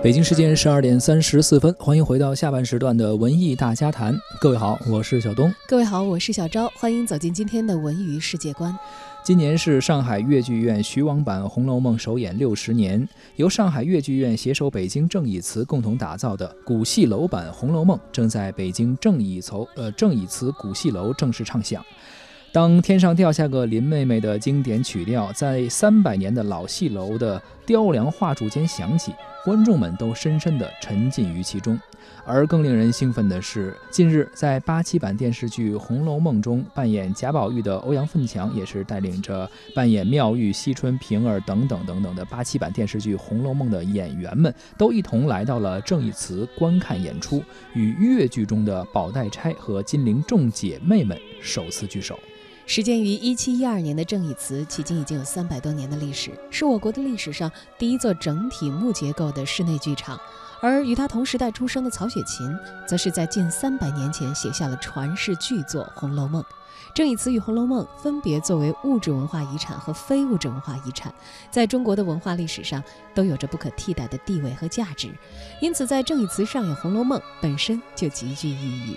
北京时间十二点三十四分，欢迎回到下半时段的文艺大家谈。各位好，我是小东。各位好，我是小昭。欢迎走进今天的文娱世界观。今年是上海越剧院徐王版《红楼梦》首演六十年，由上海越剧院携手北京正义祠共同打造的古戏楼版《红楼梦》正在北京正义祠呃正义祠古戏楼正式唱响。当天上掉下个林妹妹的经典曲调在三百年的老戏楼的雕梁画柱间响起，观众们都深深地沉浸于其中。而更令人兴奋的是，近日在八七版电视剧《红楼梦》中扮演贾宝玉的欧阳奋强，也是带领着扮演妙玉、惜春、平儿等等等等的八七版电视剧《红楼梦》的演员们，都一同来到了正义祠观看演出，与越剧中的宝黛钗和金陵众姐妹们首次聚首。始建于一七一二年的正义祠，迄今已经有三百多年的历史，是我国的历史上第一座整体木结构的室内剧场。而与他同时代出生的曹雪芹，则是在近三百年前写下了传世巨作《红楼梦》。正义祠与《红楼梦》分别作为物质文化遗产和非物质文化遗产，在中国的文化历史上都有着不可替代的地位和价值。因此，在正义祠上演《红楼梦》本身就极具意义。